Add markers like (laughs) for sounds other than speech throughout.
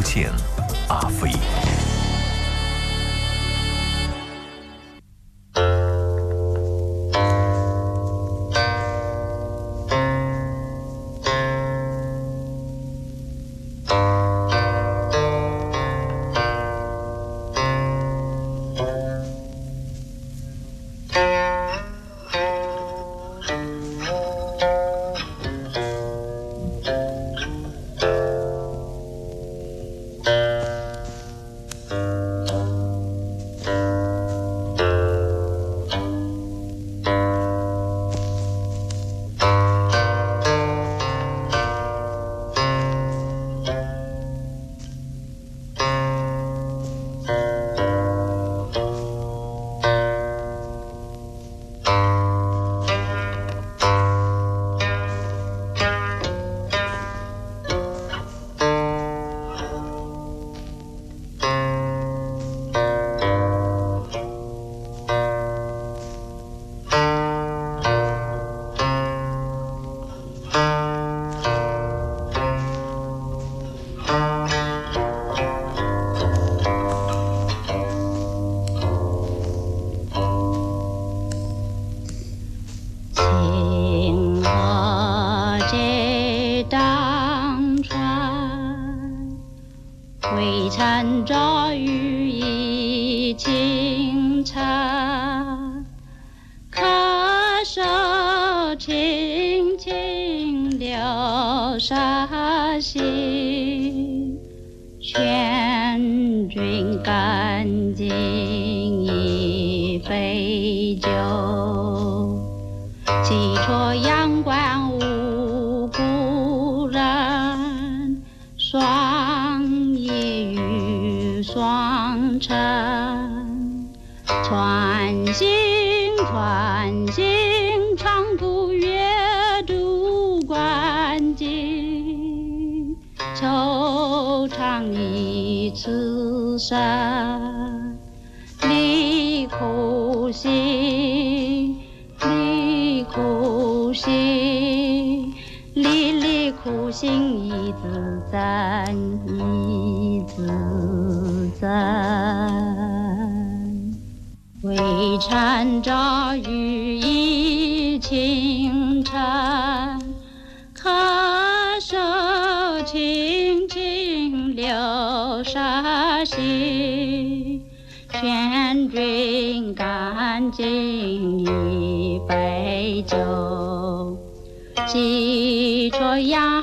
刘健、阿飞。玉霜尘。穿行穿行，长途阅读关景，惆怅一次生，离苦心。离苦心，离离苦心一字真，真。微尘着雨衣清晨，可手轻轻流沙行。劝君干尽一杯酒，起绰阳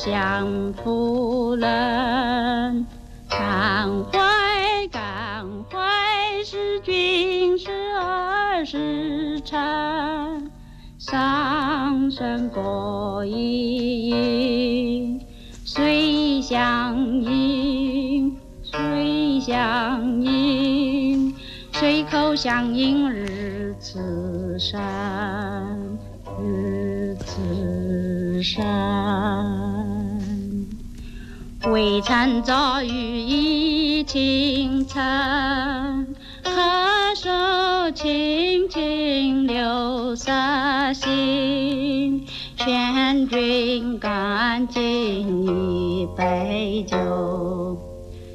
不负相负人，感怀感怀。是君是儿是臣，上身过一应，虽相迎，虽相迎，随口相迎日此生，未曾遭遇一清晨。可手轻轻流沙行，劝君干尽一杯酒。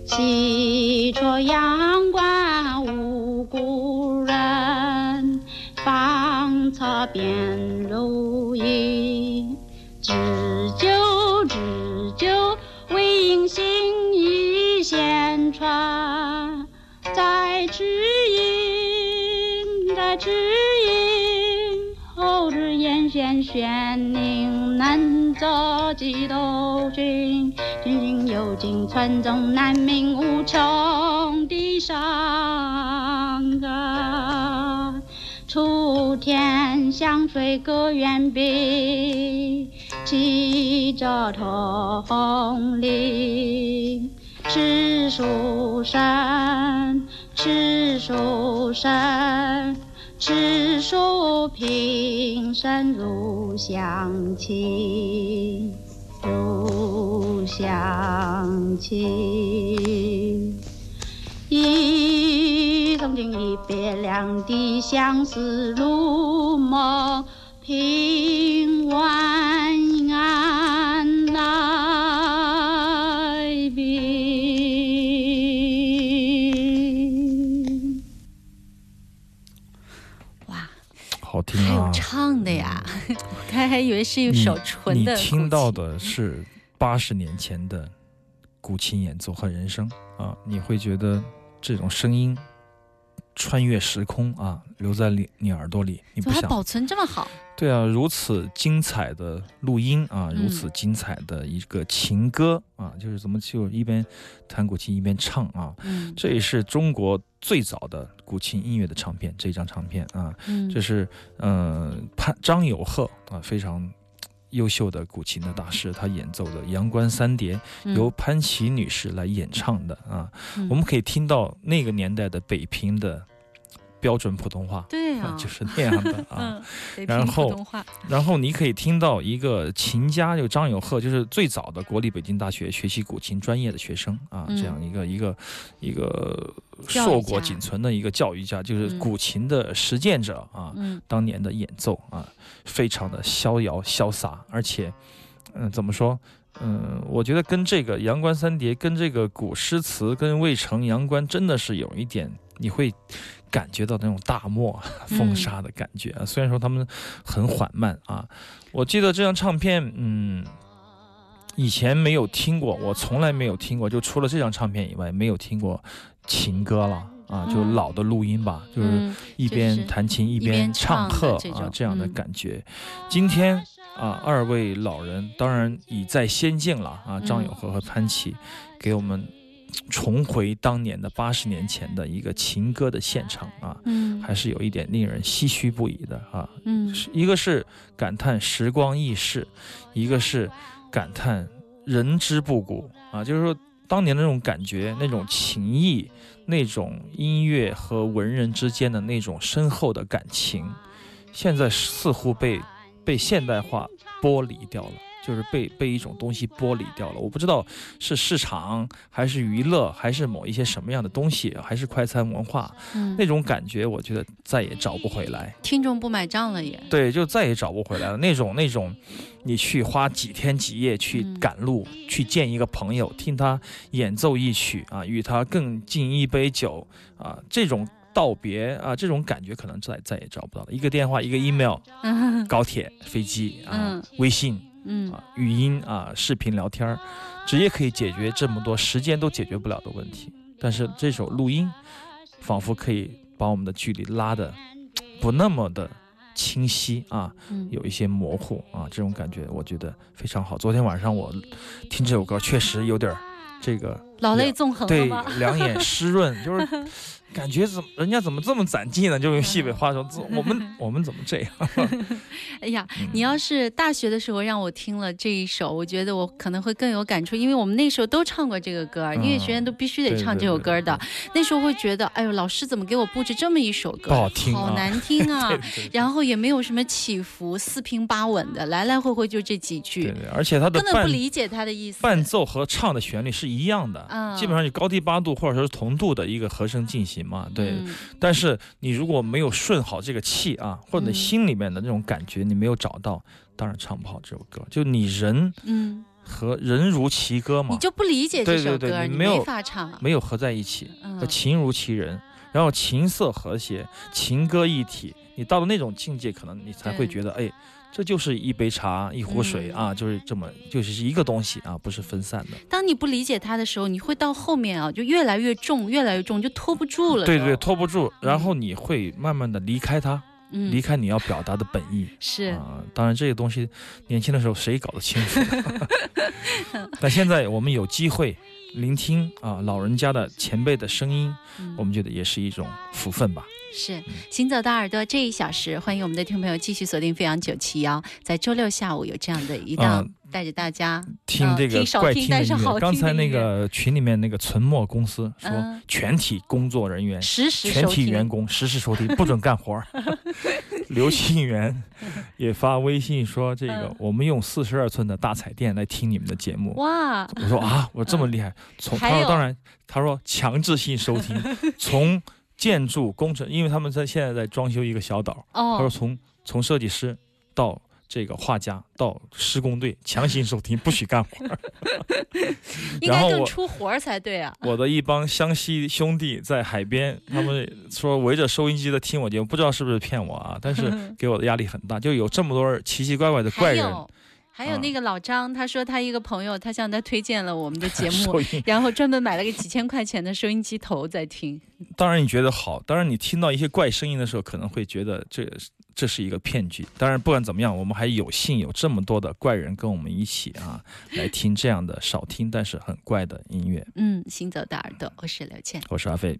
西出阳关无故人，芳草遍作几多君？君君有情，村中难民无穷的伤感。楚天湘水隔远碧，记着铜铃。赤书生，赤书生，赤书平生如乡亲，如乡亲。一从今一别两地，相思如梦，平晚安来宾。哇，好听还有！唱的呀！我还以为是一首纯的你听到的是八十年前的古琴演奏和人声啊，你会觉得这种声音穿越时空啊，留在你你耳朵里，你不想。保存这么好？对啊，如此精彩的录音啊，嗯。如此精彩的一个情歌啊，就是怎么就一边弹古琴一边唱啊，嗯。这也是中国最早的古琴音乐的唱片，这张唱片啊，嗯，这是呃潘张友鹤啊非常优秀的古琴的大师，他演奏的《阳关三叠》嗯。由潘琪女士来演唱的啊，嗯。我们可以听到那个年代的北平的标准普通话。对啊，就是那样的 (laughs) 啊，然后然后你可以听到一个琴家，就张友鹤，就是最早的国立北京大学学习古琴专业的学生啊，嗯。这样一个一个一个硕果仅存的一个教育家，就是嗯。古琴的实践者啊，嗯。当年的演奏啊，非常的逍遥潇洒，而且，嗯、怎么说？嗯，我觉得跟这个《阳关三叠》、跟这个古诗词、跟渭城阳关，真的是有一点，你会感觉到那种大漠风沙的感觉啊。虽然说他们很缓慢啊，我记得这张唱片，嗯，以前没有听过，我从来没有听过，就除了这张唱片以外，没有听过情歌了啊，就嗯老的录音吧，就是嗯一边弹琴一一边边唱和啊这样的嗯感觉。今天啊，二位老人当然已在仙境了啊，张嗯友和和潘琪给我们重回当年的八十年前的一个情歌的现场啊，嗯还是有一点令人唏嘘不已的啊。嗯一个是感叹时光易逝，一个是感叹人之不古啊，就是说当年的那种感觉、那种情谊、那种音乐和文人之间的那种深厚的感情，现在似乎被被现代化剥离掉了。就是被被一种东西剥离掉了，我不知道是市场还是娱乐，还是某一些什么样的东西，还是快餐文化，嗯那种感觉，我觉得再也找不回来。听众不买账了也，对，就再也找不回来了。那种那种，你去花几天几夜去嗯赶路，去见一个朋友，听他演奏一曲啊，与他更敬一杯酒啊，这种道别啊，这种感觉可能再再也找不到了。一个电话，一个 email，嗯 (laughs) 高铁、飞机啊，嗯微信嗯啊，语音啊，视频聊天儿，直接可以解决这么多时间都解决不了的问题。但是这首录音，仿佛可以把我们的距离拉的不那么的清晰啊，嗯有一些模糊啊，这种感觉我觉得非常好。昨天晚上我听这首歌，确实有点儿这个老泪纵横了对吗？两眼湿润，就是 (laughs) 感觉怎么人家怎么这么攒劲呢？就用西北话说，这我们 (laughs) 我们怎么这样？(laughs) 哎呀，嗯你要是大学的时候让我听了这一首，我觉得我可能会更有感触，因为我们那时候都唱过这个歌，嗯音乐学院都必须得唱对对这首歌的。那时候会觉得，哎呦，老师怎么给我布置这么一首歌，不好听好难听啊对！对对然后也没有什么起伏，四平八稳的，来来回回就这几句，对，而且他的根本不理解他的意思。伴奏和唱的旋律是一样的，嗯基本上就高低八度或者说是同度的一个和声进行嘛，对。嗯但是你如果没有顺好这个气啊，或者你嗯心里面的那种感觉你没有找到，当然唱不好这首歌。就你人嗯，和人如其歌嘛你，就不理解这对对对首歌，你你没有法唱。没有合在一起，嗯叫情如其人，然后琴瑟和谐，情歌一体。你到了那种境界，可能你才会觉得，哎，这就是一杯茶，一壶水、嗯啊，就是这么，就是一个东西啊，不是分散的。当你不理解它的时候，你会到后面啊，就越来越重，越来越重，就拖不住了。对对，，拖不住，然后你会慢慢的离开它，嗯离开你要表达的本意。(laughs) 是啊、当然这些东西年轻的时候谁搞得清楚？(laughs) 但 (laughs) 现在我们有机会聆听啊老人家的前辈的声音，嗯我们觉得也是一种福分吧。是。行走的耳朵这一小时，欢迎我们的听众朋友继续锁定飞扬九七幺，在周六下午有这样的一档嗯带着大家听这个怪听的音乐，刚才那个群里面那个存墨公司说嗯，全体工作人员、实时全体员工实时收听，不准干活。(laughs) 刘庆元也发微信说，这个嗯。我们用四十二寸的大彩电来听你们的节目。哇，我说啊，我这么厉害，从他说当然，他说强制性收听，从建筑工程，因为他们在现在在装修一个小岛，他说哦，从从设计师到这个画家到施工队强行收听，(laughs) 不许干活儿。(laughs) 应该更然后我出活儿才对啊。我的一帮湘西兄弟在海边，(laughs) 他们说围着收音机在听我节目，不知道是不是骗我啊？但是给我的压力很大，就有这么多奇奇怪怪的怪人还有那个老张，他说他一个朋友，他向他推荐了我们的节目。然后专门买了个几千块钱的收音机头在听。(laughs) 当然你觉得好，当然你听到一些怪声音的时候，可能会觉得这这是一个骗局。当然不管怎么样，我们还有幸有这么多的怪人跟我们一起啊，来听这样的少听但是很怪的音乐。嗯，行走的耳朵，我是刘倩。我是阿飞。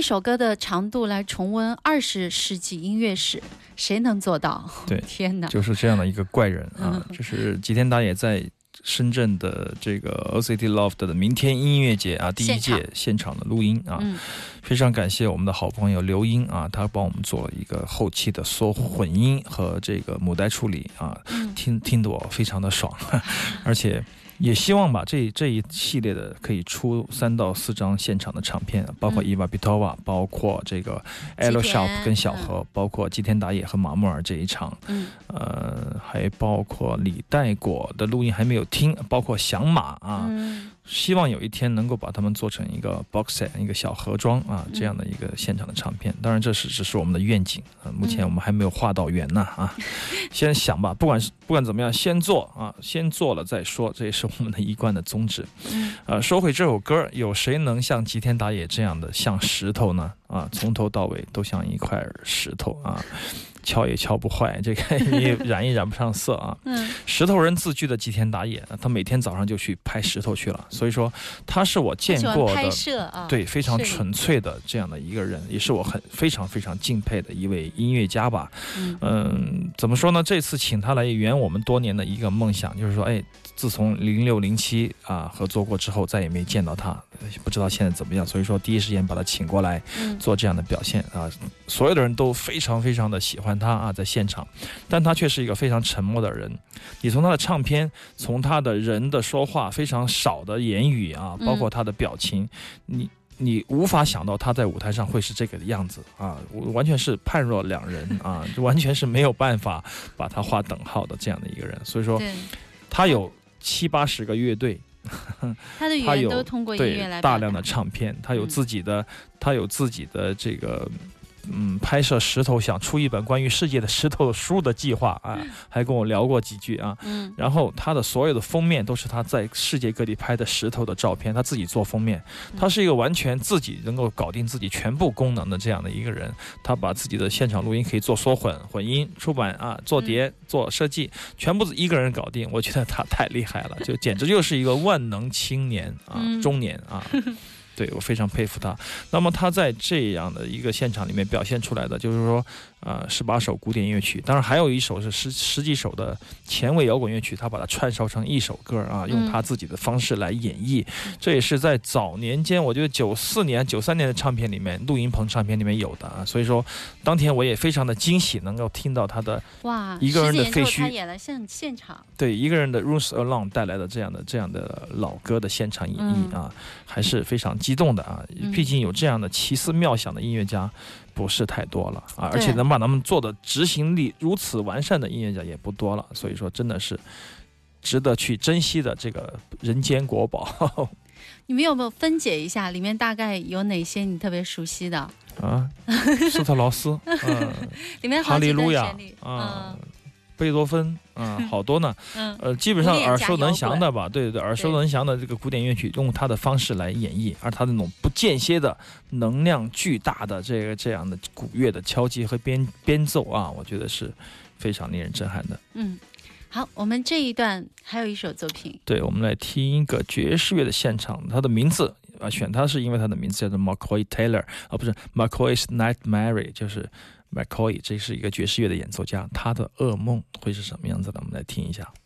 一首歌的长度来重温二十世纪音乐史，谁能做到？(laughs) 对天哪！就是这样的一个怪人啊嗯，这是吉田打野在深圳的这个 OCT Loft 的明天音乐节啊，第一届现场的录音啊，嗯，非常感谢我们的好朋友刘英啊，他帮我们做了一个后期的缩混音和这个母带处理啊，嗯听听得我非常的爽，(laughs) 而且也希望吧这这一系列的可以出三到四张现场的唱片，包括嗯伊娃比托瓦，包括这个吉 Elo 田 Shop 跟小何，包括吉田打野和马木尔这一场，嗯。呃，还包括李代果的录音还没有听，包括响马啊，嗯希望有一天能够把它们做成一个 box set 一个小盒装啊，嗯这样的一个现场的唱片。当然，这是只是我们的愿景啊，目前嗯我们还没有画到圆呢啊。(laughs) 先想吧，不管是不管怎么样，先做啊，先做了再说，这也是我们的一贯的宗旨。嗯呃，说回这首歌，有谁能像吉田打野这样的像石头呢？啊，从头到尾都像一块石头啊，敲也敲不坏，这个 (laughs) 也染也染不上色啊。嗯石头人自居的吉田打野，他每天早上就去拍石头去了，所以说他是我见过的。摄啊，对，非常纯粹的这样的一个人，也是我很非常非常敬佩的一位音乐家吧。嗯嗯，怎么说呢？这次请他来圆我们多年的一个梦想，就是说，哎，自从零六零七啊合作过之后，再也没见到他，呃不知道现在怎么样。所以说，第一时间把他请过来嗯做这样的表现啊，所有的人都非常非常的喜欢他啊，在现场，但他却是一个非常沉默的人。你从他的唱片，从他的人的说话非常少的言语啊，包括他的表情，你。你无法想到他在舞台上会是这个样子啊，我完全是判若两人啊，(laughs) 完全是没有办法把他划等号的这样的一个人。所以说，他有七八十个乐队，(laughs) 他的语言都通过音乐来对大量的唱片，他有嗯自己的，他有自己的这个。嗯，拍摄石头想出一本关于世界的石头的书的计划啊，还跟我聊过几句啊。嗯然后他的所有的封面都是他在世界各地拍的石头的照片，他自己做封面。他是一个完全自己能够搞定自己全部功能的这样的一个人。他把自己的现场录音可以做缩混、混音、出版啊、做碟、做设计，全部一个人搞定。我觉得他太厉害了，就简直就是一个万能青年啊，嗯中年啊。对我非常佩服他。那么他在这样的一个现场里面表现出来的，就是说，呃，十八首古典音乐曲，当然还有一首是十十几首的前卫摇滚乐曲，他把它串烧成一首歌啊，用他自己的方式来演绎。这也是在早年间，我觉得九四年、九三年的唱片里面，录音棚唱片里面有的啊。所以说，当天我也非常的惊喜，能够听到他的哇，一个人的废墟他演了现现场，对一个人的《Rooms Alone》带来的这样的这样的老歌的现场演绎啊，还是非常激动的啊。嗯毕竟有这样的奇思妙想的音乐家不是太多了啊，而且能把他们做的执行力如此完善的音乐家也不多了，所以说真的是值得去珍惜的这个人间国宝。(laughs) 你们有没有分解一下里面大概有哪些你特别熟悉的？啊，斯特劳斯，(laughs) 嗯，里面好利路亚，啊嗯，贝多芬，啊，(laughs) 好多呢。嗯呃，基本上耳熟能详的吧，对对对，耳熟能详的这个古典乐曲，用它的方式来演绎，而它那种不间歇的、能量巨大的这个这样的鼓乐的敲击和编编奏啊，我觉得是非常令人震撼的。嗯，好，我们这一段还有一首作品，对，我们来听一个爵士乐的现场，它的名字啊，选它是因为它的名字叫做 McCoy Taylor，啊，不是 McCoy's Nightmare，就是 McCoy，这是一个爵士乐的演奏家，他的噩梦会是什么样子的？我们来听一下。「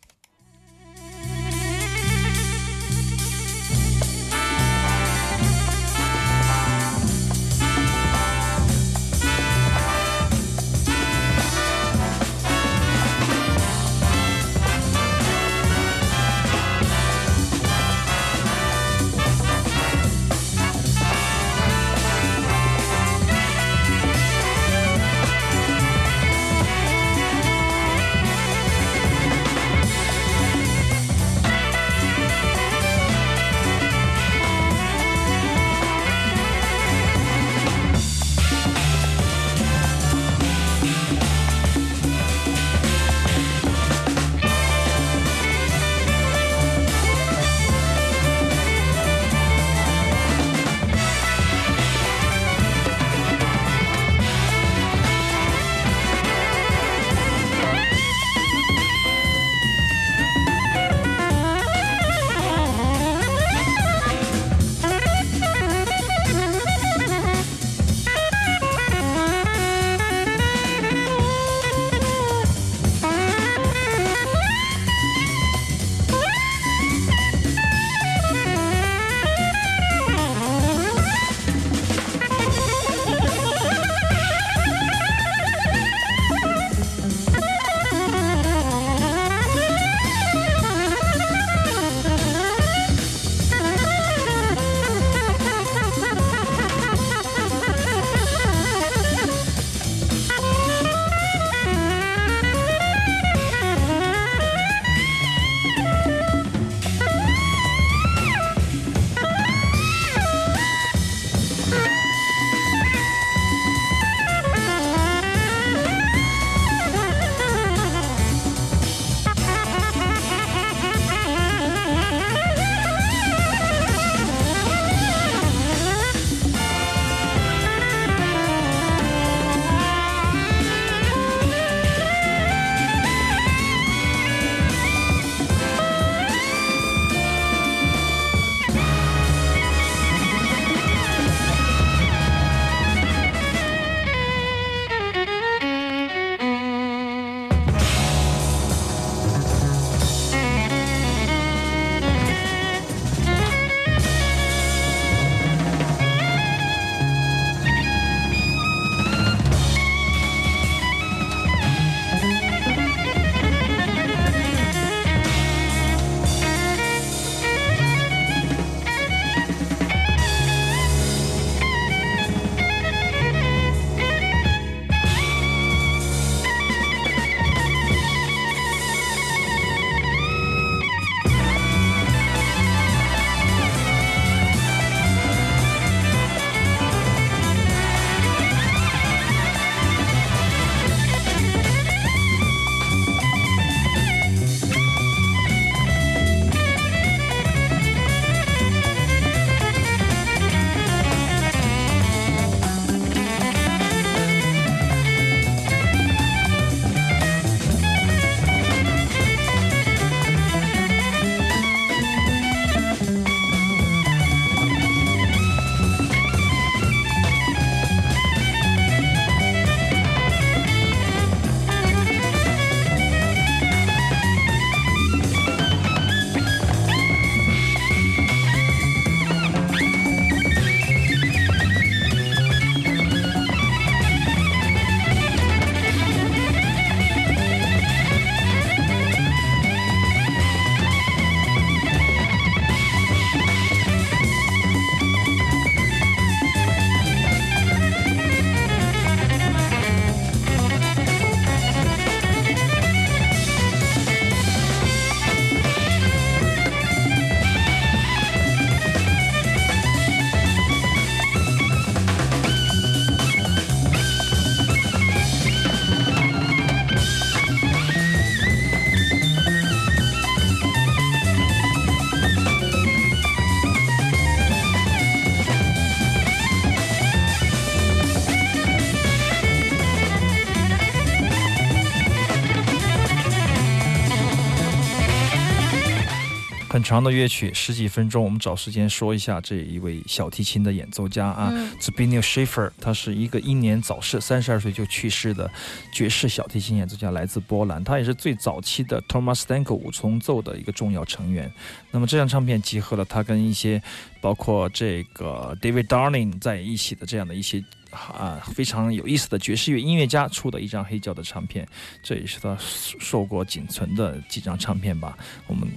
长的乐曲，十几分钟，我们找时间说一下这一位小提琴的演奏家啊 z b i n i o Schiffer，他是一个英年早逝，三十二岁就去世的爵士小提琴演奏家，来自波兰，他也是最早期的 Thomas Stanko 五重奏的一个重要成员。那么这张唱片集合了他跟一些包括这个 David Darling 在一起的这样的一些啊非常有意思的爵士乐音乐家出的一张黑胶的唱片，这也是他受过仅存的几张唱片吧。我们。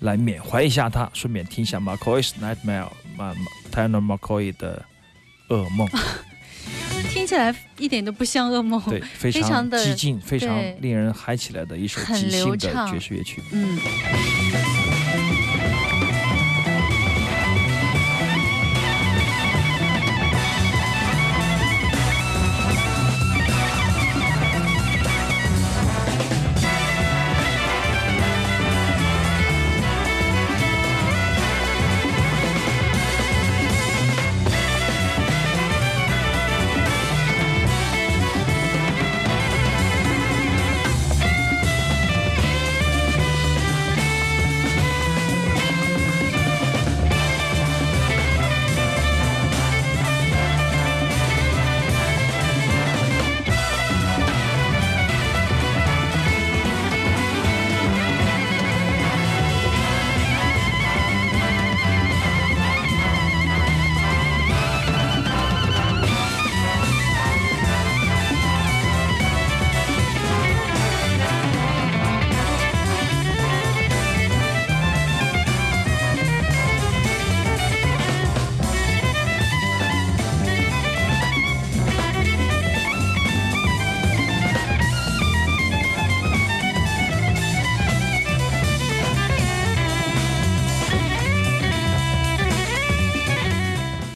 来缅怀一下他，顺便听一下 McCoy's Nightmare，马 Tanner McCoy 的噩梦。(laughs) 听起来一点都不像噩梦，对，非常的激进，非常令人嗨起来的一首即兴的爵士乐曲。嗯。